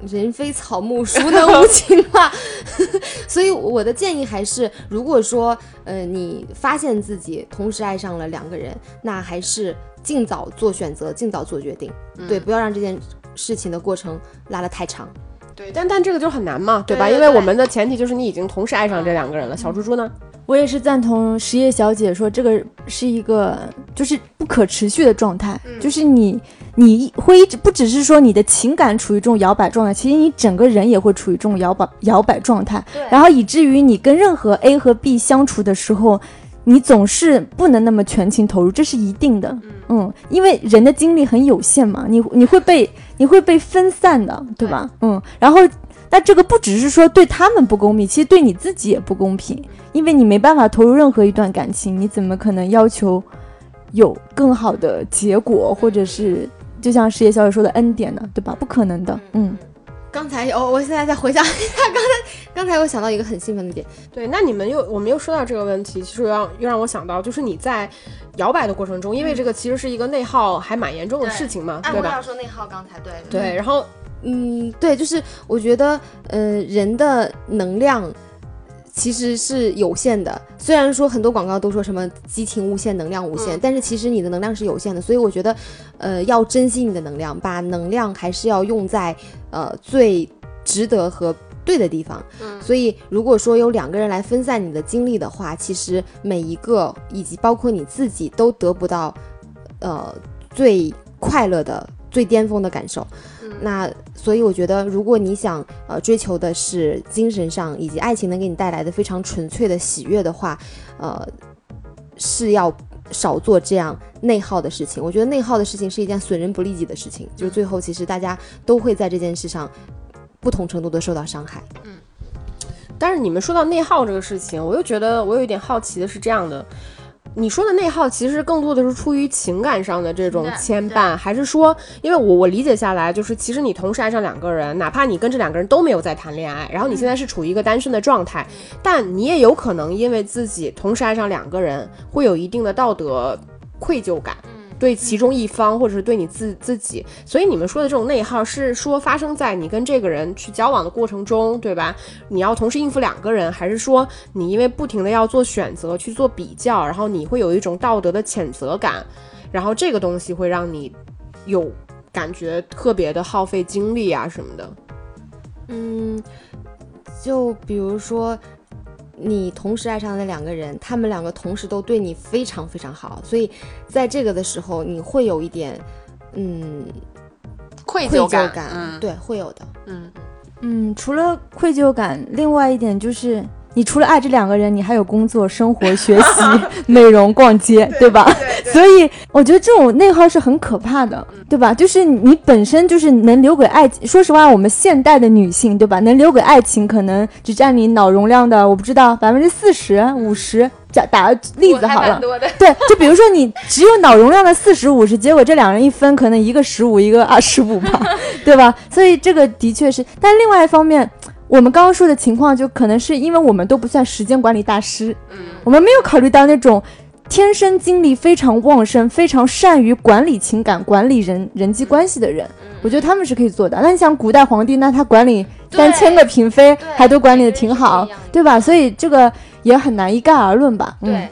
人非草木，孰能无 情啊？所以我的建议还是，如果说呃你发现自己同时爱上了两个人，那还是尽早做选择，尽早做决定，对，不要让这件事情的过程拉得太长。对，但但这个就很难嘛，对吧？对对对因为我们的前提就是你已经同时爱上这两个人了。小猪猪呢？我也是赞同实业小姐说，这个是一个就是不可持续的状态，就是你你会一直不只是说你的情感处于这种摇摆状态，其实你整个人也会处于这种摇摆摇摆状态，然后以至于你跟任何 A 和 B 相处的时候。你总是不能那么全情投入，这是一定的，嗯，因为人的精力很有限嘛，你你会被你会被分散的，对吧？嗯，然后那这个不只是说对他们不公平，其实对你自己也不公平，因为你没办法投入任何一段感情，你怎么可能要求有更好的结果，或者是就像石野小姐说的恩典呢，对吧？不可能的，嗯。刚才有，我现在再回想一下，刚才刚才我想到一个很兴奋的点，对，那你们又我们又说到这个问题，其实又让又让我想到，就是你在摇摆的过程中，因为这个其实是一个内耗还蛮严重的事情嘛，对吧？说内耗，刚才对对，然后嗯，对，就是我觉得，呃，人的能量其实是有限的。虽然说很多广告都说什么激情无限，能量无限，但是其实你的能量是有限的。所以我觉得，呃，要珍惜你的能量，把能量还是要用在呃最值得和对的地方。所以如果说有两个人来分散你的精力的话，其实每一个以及包括你自己都得不到，呃，最快乐的、最巅峰的感受。那所以我觉得，如果你想呃追求的是精神上以及爱情能给你带来的非常纯粹的喜悦的话，呃，是要少做这样内耗的事情。我觉得内耗的事情是一件损人不利己的事情，就是最后其实大家都会在这件事上不同程度的受到伤害。嗯但是你们说到内耗这个事情，我又觉得我有一点好奇的是这样的。你说的内耗其实更多的是出于情感上的这种牵绊，还是说，因为我我理解下来，就是其实你同时爱上两个人，哪怕你跟这两个人都没有在谈恋爱，然后你现在是处于一个单身的状态，但你也有可能因为自己同时爱上两个人，会有一定的道德愧疚感。对其中一方，或者是对你自自己，所以你们说的这种内耗，是说发生在你跟这个人去交往的过程中，对吧？你要同时应付两个人，还是说你因为不停的要做选择去做比较，然后你会有一种道德的谴责感，然后这个东西会让你有感觉特别的耗费精力啊什么的。嗯，就比如说。你同时爱上的两个人，他们两个同时都对你非常非常好，所以在这个的时候，你会有一点，嗯，愧愧疚感，感，嗯。对，会有的。嗯，嗯，除了愧疚感，另外一点就是，你除了爱这两个人，你还有工作、生活、学习、美容、逛街，对吧？所以我觉得这种内耗是很可怕的，对吧？就是你本身就是能留给爱情。说实话，我们现代的女性，对吧？能留给爱情可能只占你脑容量的，我不知道百分之四十、五十。假打个例子好了，对，就比如说你只有脑容量的四十五十，结果这两人一分，可能一个十五，一个二十五吧，对吧？所以这个的确是，但另外一方面，我们刚刚说的情况，就可能是因为我们都不算时间管理大师，嗯我们没有考虑到那种天生精力非常旺盛、非常善于管理情感、管理人人际关系的人。我觉得他们是可以做的。那你想古代皇帝，那他管理三千个嫔妃，还都管理的挺好，对吧？所以这个也很难一概而论吧。嗯对，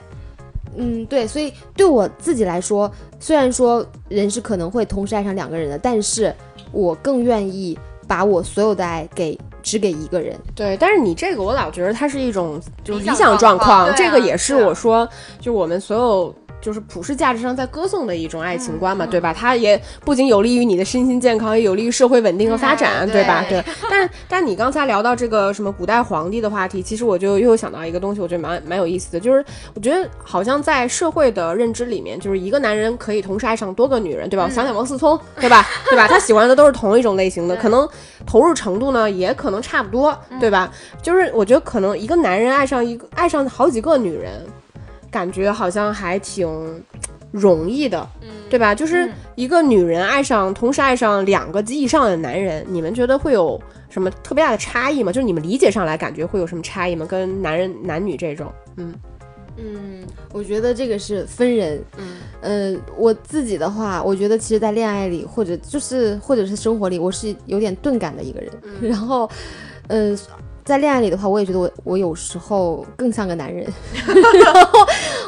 嗯，对，所以对我自己来说，虽然说人是可能会同时爱上两个人的，但是我更愿意把我所有的爱给只给一个人。对，但是你这个我老觉得它是一种就是理理想想状状况这个也是我说，就我们所有。就是普世价值上在歌颂的一种爱情观嘛，对吧？它也不仅有利于你的身心健康，也有利于社会稳定和发展，嗯对吧？对对。但，但你刚才聊到这个什么古代皇帝的话题，其实我就又想到一个东西，我觉得蛮蛮有意思的，就是我觉得好像在社会的认知里面，就是一个男人可以同时爱上多个女人，对吧？我想想王思聪，对吧？对吧？他喜欢的都是同一种类型的，可能投入程度呢也可能差不多，对吧？就是我觉得可能一个男人爱上一个爱上好几个女人，感觉好像还挺容易的，对吧？就是一个女人爱上同时爱上两个及以上的男人，你们觉得会有什么特别大的差异吗？就是你们理解上来感觉会有什么差异吗？跟男人男女这种，嗯嗯，我觉得这个是分人。嗯呃，我自己的话，我觉得其实，在恋爱里或者就是或者是生活里，我是有点钝感的一个人。然后，呃，在恋爱里的话，我也觉得我我有时候更像个男人。然后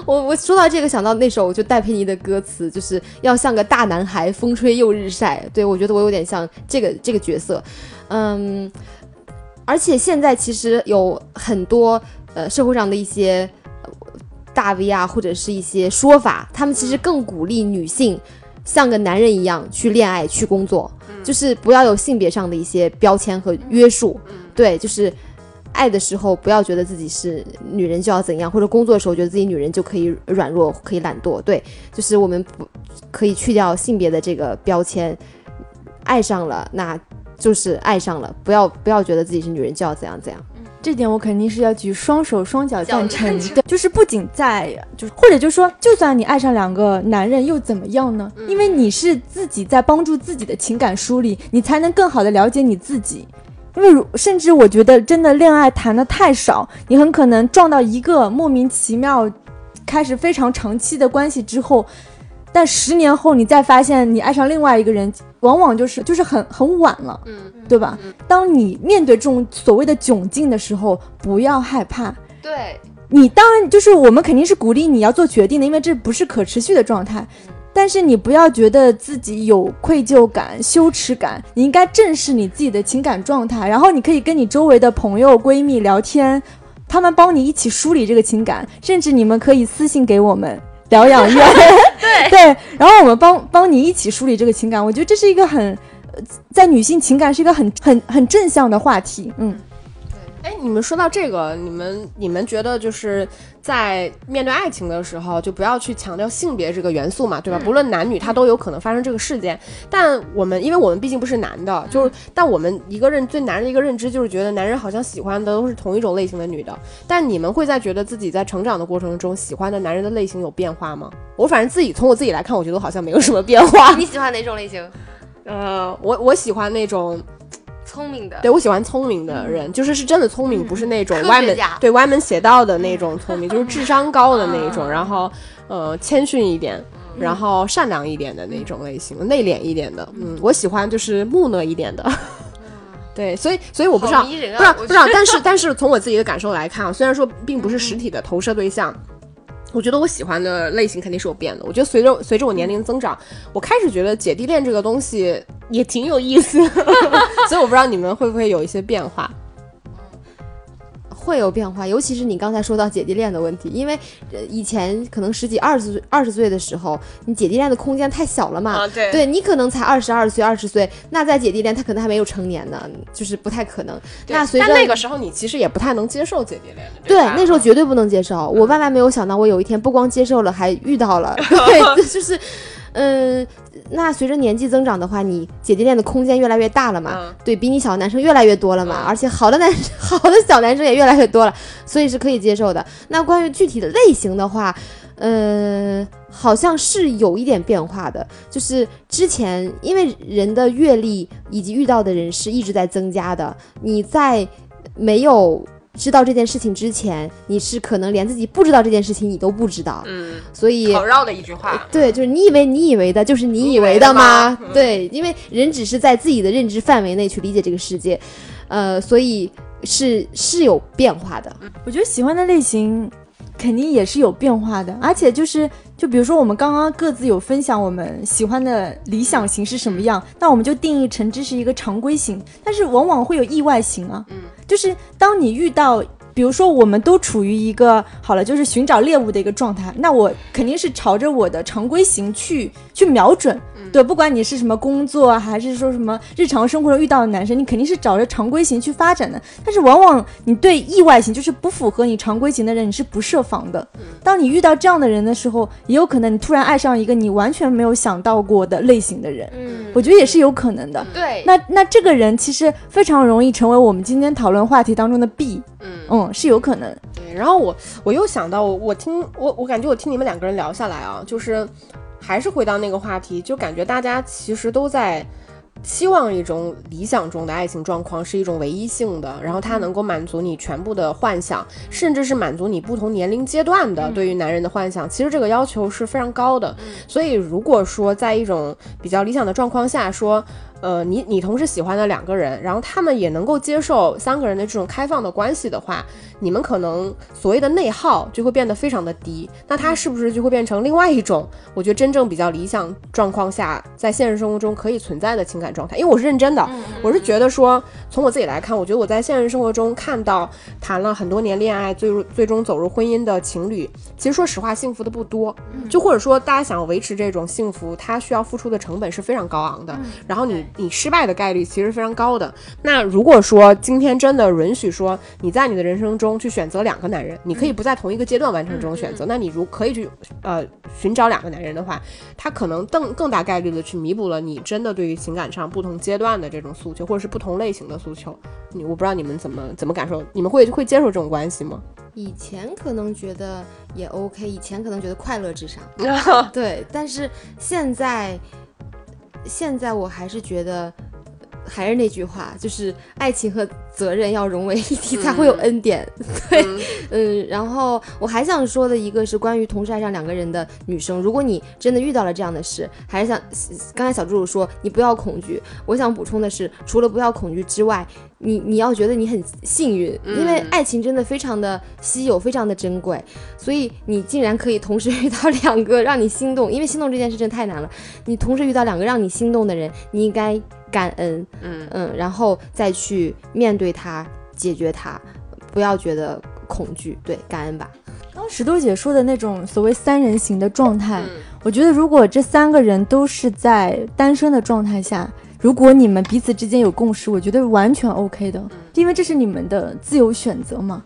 我我说到这个，想到那首就戴佩妮的歌词，就是要像个大男孩，风吹又日晒。对我觉得我有点像这个这个角色。嗯，而且现在其实有很多呃社会上的一些。呃大 V 啊，或者是一些说法，他们其实更鼓励女性像个男人一样去恋爱、去工作，就是不要有性别上的一些标签和约束。对，就是爱的时候不要觉得自己是女人就要怎样，或者工作的时候觉得自己女人就可以软弱、可以懒惰。对，就是我们不可以去掉性别的这个标签，爱上了那就是爱上了，不要不要觉得自己是女人就要怎样怎样。这点我肯定是要举双手双脚赞成赞成的，就是不仅在，就是或者就说，就算你爱上两个男人又怎么样呢？因为你是自己在帮助自己的情感梳理，你才能更好的了解你自己。因为甚至我觉得真的恋爱谈的太少，你很可能撞到一个莫名其妙，开始非常长期的关系之后，但十年后你再发现你爱上另外一个人，往往就是就是很很晚了。嗯，对吧？当你面对这种所谓的窘境的时候，不要害怕。对，你当然就是我们肯定是鼓励你要做决定的，因为这不是可持续的状态。但是你不要觉得自己有愧疚感、羞耻感，你应该正视你自己的情感状态，然后你可以跟你周围的朋友、闺蜜聊天，他们帮你一起梳理这个情感，甚至你们可以私信给我们 疗养院，对对，然后我们帮帮你一起梳理这个情感，我觉得这是一个很。在女性情感是一个很很很正向的话题，嗯，哎，你们说到这个，你们你们觉得就是在面对爱情的时候，就不要去强调性别这个元素嘛，对吧？不论男女，它都有可能发生这个事件。但我们，因为我们毕竟不是男的，就是，但我们一个认最难的一个认知就是觉得男人好像喜欢的都是同一种类型的女的。但你们会在觉得自己在成长的过程中喜欢的男人的类型有变化吗？我反正自己从我自己来看，我觉得好像没有什么变化。你喜欢哪种类型？呃，我我喜欢那种。聪明的，对我喜欢聪明的人，就是是真的聪明，不是那种歪门对歪门邪道的那种聪明，就是智商高的那种，然后呃谦逊一点，然后善良一点的那种类型，内敛一点的。嗯，我喜欢就是木讷一点的。对，所以所以我不知道，不知道不知道，但是但是从我自己的感受来看啊，虽然说并不是实体的投射对象。我觉得我喜欢的类型肯定是有变的。我觉得随着随着我年龄增长，我开始觉得姐弟恋这个东西也挺有意思，所以我不知道你们会不会有一些变化。会有变化，尤其是你刚才说到姐弟恋的问题，因为呃以前可能十几、二十岁、二十岁的时候，你姐弟恋的空间太小了嘛。啊对对你可能才二十二岁、二十岁，那在姐弟恋他可能还没有成年呢，就是不太可能。那随着但那个时候你其实也不太能接受姐弟恋的，对，那时候绝对不能接受。我万万没有想到，我有一天不光接受了，还遇到了。对，就是，嗯、那随着年纪增长的话，你姐弟恋的空间越来越大了嘛，嗯对比你小的男生越来越多了嘛，而且好的男 好的小男生也越来越多了，所以是可以接受的。那关于具体的类型的话，呃，好像是有一点变化的，就是之前因为人的阅历以及遇到的人是一直在增加的，你在没有知道这件事情之前，你是可能连自己不知道这件事情你都不知道，嗯，所以好绕的一句话。对，就是你以为你以为的，就是你以为的。吗？对，因为人只是在自己的认知范围内去理解这个世界，呃，所以是是有变化的。我觉得喜欢的类型肯定也是有变化的，而且就是就比如说我们刚刚各自有分享我们喜欢的理想型是什么样，那我们就定义成这是一个常规型，但是往往会有意外型啊，嗯，就是当你遇到。比如说，我们都处于一个好了，就是寻找猎物的一个状态，那我肯定是朝着我的常规型去去瞄准，对，不管你是什么工作啊，还是说什么日常生活中遇到的男生，你肯定是找着常规型去发展的。但是往往你对意外型，就是不符合你常规型的人，你是不设防的。当你遇到这样的人的时候，也有可能你突然爱上一个你完全没有想到过的类型的人，嗯。我觉得也是有可能的。对。那那这个人其实非常容易成为我们今天讨论话题当中的 B，嗯嗯，是有可能。对，然后我我又想到，我我听我我感觉我听你们两个人聊下来啊，就是还是回到那个话题，就感觉大家其实都在期望一种理想中的爱情状况是一种唯一性的，然后它能够满足你全部的幻想，甚至是满足你不同年龄阶段的对于男人的幻想。其实这个要求是非常高的，所以如果说在一种比较理想的状况下说。呃，你你同时喜欢的两个人，然后他们也能够接受三个人的这种开放的关系的话，你们可能所谓的内耗就会变得非常的低。那他是不是就会变成另外一种？我觉得真正比较理想状况下，在现实生活中可以存在的情感状态。因为我是认真的，我是觉得说，从我自己来看，我觉得我在现实生活中看到谈了很多年恋爱，最入最终走入婚姻的情侣，其实说实话，幸福的不多。就或者说，大家想要维持这种幸福，他需要付出的成本是非常高昂的。然后你你失败的概率其实非常高的。那如果说今天真的允许说你在你的人生中去选择两个男人，你可以不在同一个阶段完成这种选择，那你如可以去呃寻找两个男人的话，他可能更更大概率的去弥补了你真的对于情感上不同阶段的这种诉求，或者是不同类型的诉求。你我不知道你们怎么怎么感受，你们会会接受这种关系吗？以前可能觉得也 OK，以前可能觉得快乐至上，对，但是现在，现在我还是觉得还是那句话，就是爱情和责任要融为一体，才会有恩典。对，嗯，然后我还想说的一个是关于同时爱上两个人的女生，如果你真的遇到了这样的事，还是想刚才小助手说你不要恐惧，我想补充的是，除了不要恐惧之外，你你要觉得你很幸运，因为爱情真的非常的稀有，非常的珍贵，所以你竟然可以同时 遇到两个让你心动，因为心动这件事真的太难了，你同时遇到两个让你心动的人，你应该感恩，嗯。嗯，然后再去面对它，解决它，不要觉得恐惧，对，感恩吧。刚石头姐说的那种所谓三人行的状态，我觉得如果这三个人都是在单身的状态下，如果你们彼此之间有共识，我觉得完全 OK 的，因为这是你们的自由选择嘛。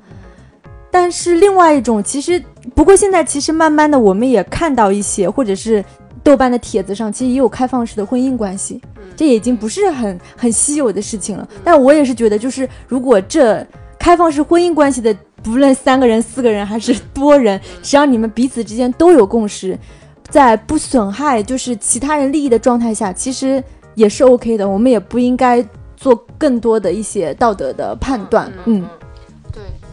但是另外一种，其实不过现在其实慢慢的我们也看到一些，或者是豆瓣的帖子上，其实也有开放式的婚姻关系，这已经不是很很稀有的事情了。但我也是觉得，就是如果这开放式婚姻关系的，不论三个人、四个人还是多人，只要你们彼此之间都有共识，在不损害就是其他人利益的状态下，其实也是 OK 的。我们也不应该做更多的一些道德的判断。嗯，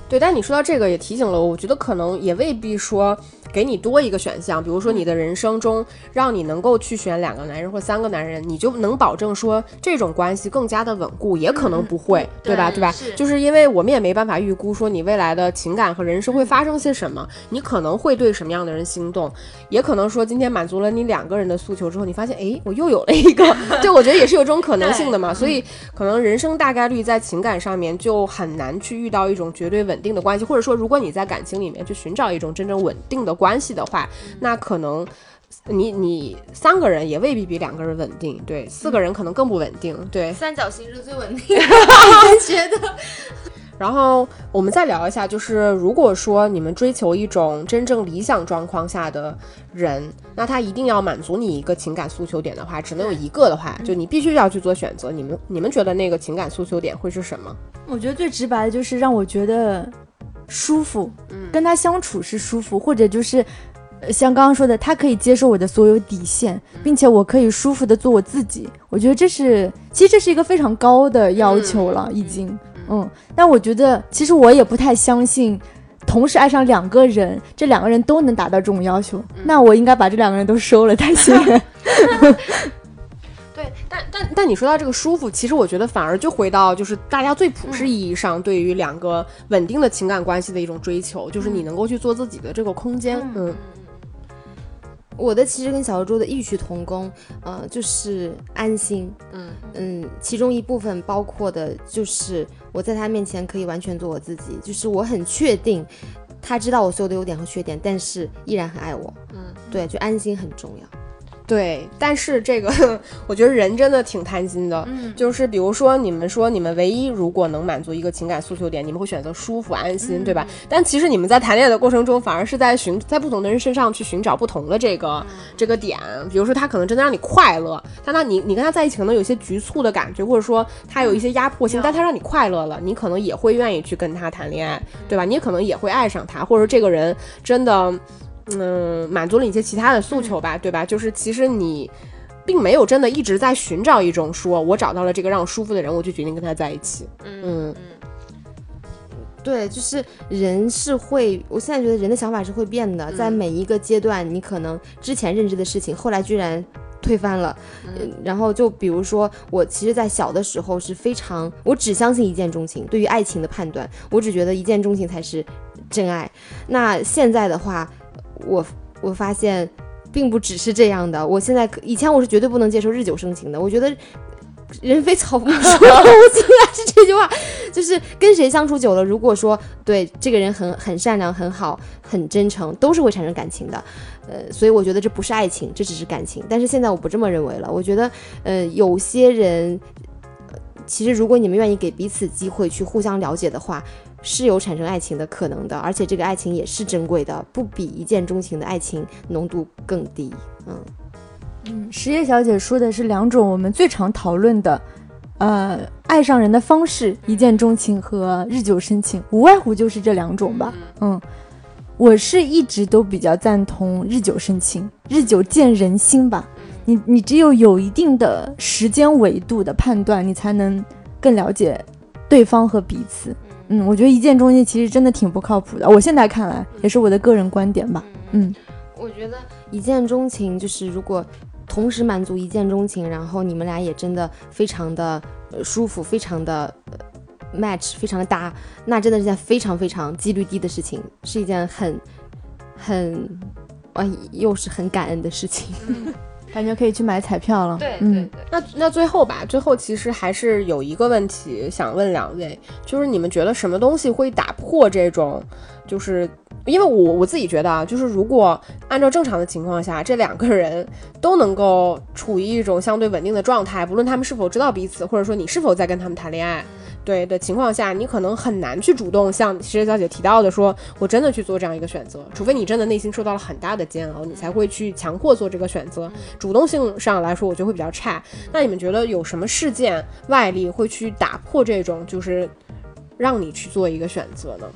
对，但你说到这个也提醒了我，我觉得可能也未必说给你多一个选项，比如说你的人生中让你能够去选两个男人或三个男人，你就能保证说这种关系更加的稳固，也可能不会，对吧？对吧？就是因为我们也没办法预估说你未来的情感和人生会发生些什么，你可能会对什么样的人心动，也可能说今天满足了你两个人的诉求之后，你发现哎，我又有了一个，就我觉得也是有这种可能性的嘛。所以可能人生大概率在情感上面就很难去遇到一种绝对稳定的关系，或者说如果你在感情里面去寻找一种真正稳定的关系的话，那可能。你你三个人也未必比两个人稳定，对，四个人可能更不稳定，对。三角形是最稳定的，我觉得。然后我们再聊一下，就是如果说你们追求一种真正理想状况下的人，那他一定要满足你一个情感诉求点的话，只能有一个的话，就你必须要去做选择。你们你们觉得那个情感诉求点会是什么？我觉得最直白的就是让我觉得舒服，嗯跟他相处是舒服，或者就是。呃像刚刚说的，他可以接受我的所有底线，并且我可以舒服的做我自己。我觉得这是，其实这是一个非常高的要求了，已经。嗯，但我觉得其实我也不太相信，同时爱上两个人，这两个人都能达到这种要求。那我应该把这两个人都收了才行。对，但但但你说到这个舒服，其实我觉得反而就回到就是大家最普世意义上对于两个稳定的情感关系的一种追求，就是你能够去做自己的这个空间。嗯我的其实跟小猪猪的异曲同工，呃，就是安心。嗯嗯，其中一部分包括的就是我在他面前可以完全做我自己，就是我很确定他知道我所有的优点和缺点，但是依然很爱我。嗯，对，就安心很重要。对，但是这个 我觉得人真的挺贪心的，嗯就是比如说你们说你们唯一如果能满足一个情感诉求点，你们会选择舒服安心，对吧？但其实你们在谈恋爱的过程中，反而是在寻在不同的人身上去寻找不同的这个、这个点，比如说他可能真的让你快乐，但他你你跟他在一起可能有些局促的感觉，或者说他有一些压迫性，但他让你快乐了，你可能也会愿意去跟他谈恋爱，对吧？你也可能也会爱上他，或者说这个人真的。嗯，满足了一些其他的诉求吧，对吧？就是其实你并没有真的一直在寻找一种说，我找到了这个让我舒服的人，我就决定跟他在一起。嗯对，就是人是会，我现在觉得人的想法是会变的，在每一个阶段，你可能之前认知的事情，后来居然推翻了。嗯，然后就比如说，我其实，在小的时候是非常，我只相信一见钟情，对于爱情的判断，我只觉得一见钟情才是真爱。那现在的话，我我发现并不只是这样的。我现在可以前我是绝对不能接受日久生情的，我觉得。人非草木，说不尽来是这句话，就是跟谁相处久了，如果说对这个人很很善良、很好、很真诚，都是会产生感情的。呃，所以我觉得这不是爱情，这只是感情。但是现在我不这么认为了，我觉得，呃，有些人，呃其实如果你们愿意给彼此机会去互相了解的话，是有产生爱情的可能的，而且这个爱情也是珍贵的，不比一见钟情的爱情浓度更低。嗯嗯。实业小姐说的是两种我们最常讨论的，呃，爱上人的方式，一见钟情和日久生情，无外乎就是这两种吧。嗯，我是一直都比较赞同日久生情，日久见人心吧。你你只有有一定的时间维度的判断，你才能更了解对方和彼此。嗯，我觉得一见钟情其实真的挺不靠谱的。我现在看来，也是我的个人观点吧。嗯，我觉得一见钟情就是如果同时满足一见钟情，然后你们俩也真的非常的、呃、舒服，非常的、呃、match，非常的搭，那真的是件非常非常几率低的事情，是一件很很啊又是很感恩的事情。感觉可以去买彩票了。对对对，那那最后吧，最后其实还是有一个问题想问两位，就是你们觉得什么东西会打破这种，就是因为我我自己觉得啊，就是如果按照正常的情况下，这两个人都能够处于一种相对稳定的状态，不论他们是否知道彼此，或者说你是否在跟他们谈恋爱。对的情况下，你可能很难去主动像实习小姐提到的说，我真的去做这样一个选择，除非你真的内心受到了很大的煎熬，你才会去强迫做这个选择。主动性上来说，我觉得会比较差。那你们觉得有什么事件外力会去打破这种，就是让你去做一个选择呢？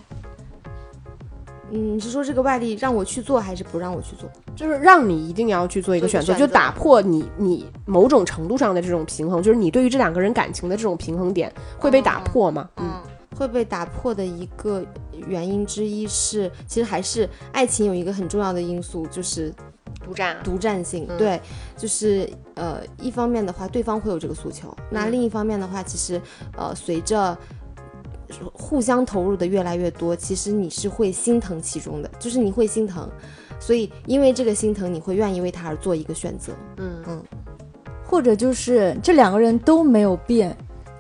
嗯，你是说这个外力让我去做，还是不让我去做？就是让你一定要去做一个选择，就打破你你某种程度上的这种平衡，就是你对于这两个人感情的这种平衡点会被打破吗？嗯，会被打破的一个原因之一是，其实还是爱情有一个很重要的因素，就是独占独占性。嗯对，就是呃，一方面的话，对方会有这个诉求；那嗯另一方面的话，其实呃，随着互相投入的越来越多，其实你是会心疼其中的，就是你会心疼，所以因为这个心疼，你会愿意为他而做一个选择。嗯嗯或者就是这两个人都没有变，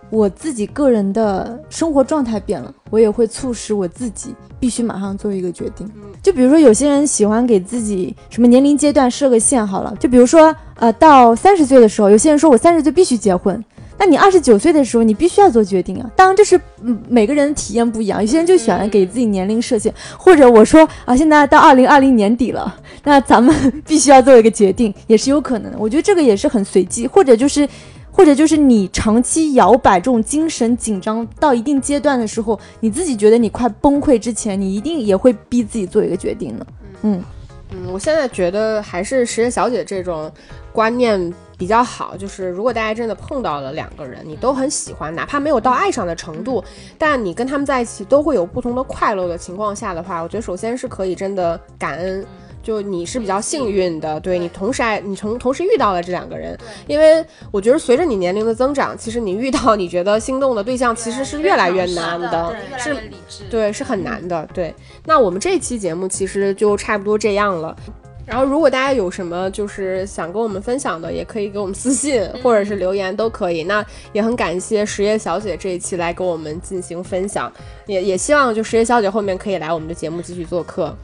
我自己个人的生活状态变了，我也会促使我自己必须马上做一个决定。就比如说，有些人喜欢给自己什么年龄阶段设个限，好了，就比如说，呃，到三十岁的时候，有些人说我三十岁必须结婚。那你二十九岁的时候，你必须要做决定啊！当然，这是嗯每个人的体验不一样，有些人就喜欢给自己年龄设限，或者我说啊，现在到二零二零年底了，那咱们必须要做一个决定，也是有可能的。我觉得这个也是很随机，或者就是，或者就是你长期摇摆这种精神紧张到一定阶段的时候，你自己觉得你快崩溃之前，你一定也会逼自己做一个决定的。嗯，嗯，我现在觉得还是实验小姐这种观念比较好，就是如果大家真的碰到了两个人，你都很喜欢，哪怕没有到爱上的程度，但你跟他们在一起都会有不同的快乐的情况下的话，我觉得首先是可以真的感恩。就你是比较幸运的，对你同时爱你同同时遇到了这两个人，因为我觉得随着你年龄的增长，其实你遇到你觉得心动的对象其实是越来越难的，是。对，是很难的。对，那我们这期节目其实就差不多这样了。然后，如果大家有什么就是想跟我们分享的，也可以给我们私信或者是留言都可以。那也很感谢实业小姐这一期来给我们进行分享，也也希望就实业小姐后面可以来我们的节目继续做客。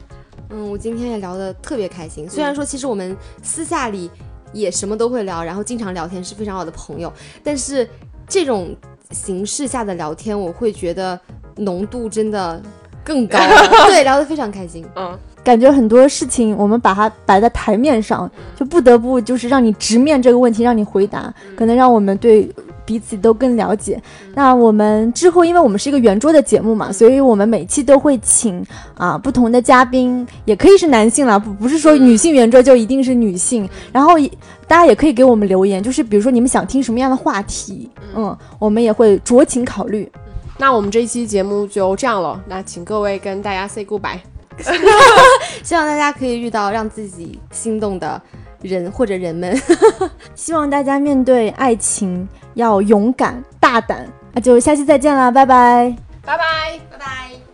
嗯，我今天也聊得特别开心。虽然说其实我们私下里也什么都会聊，然后经常聊天，是非常好的朋友，但是这种形式下的聊天，我会觉得浓度真的更高。对，聊得非常开心。嗯，感觉很多事情我们把它摆在台面上，就不得不就是让你直面这个问题，让你回答，可能让我们对彼此都更了解。那我们之后，因为我们是一个圆桌的节目嘛，所以我们每期都会请啊不同的嘉宾，也可以是男性啦，不不是说女性圆桌就一定是女性。然后也大家也可以给我们留言，就是比如说你们想听什么样的话题，嗯，我们也会酌情考虑。那我们这一期节目就这样了。那请各位跟大家 say goodbye。希望大家可以遇到让自己心动的人或者人们。希望大家面对爱情要勇敢大胆。那就下期再见啦，拜拜。拜拜。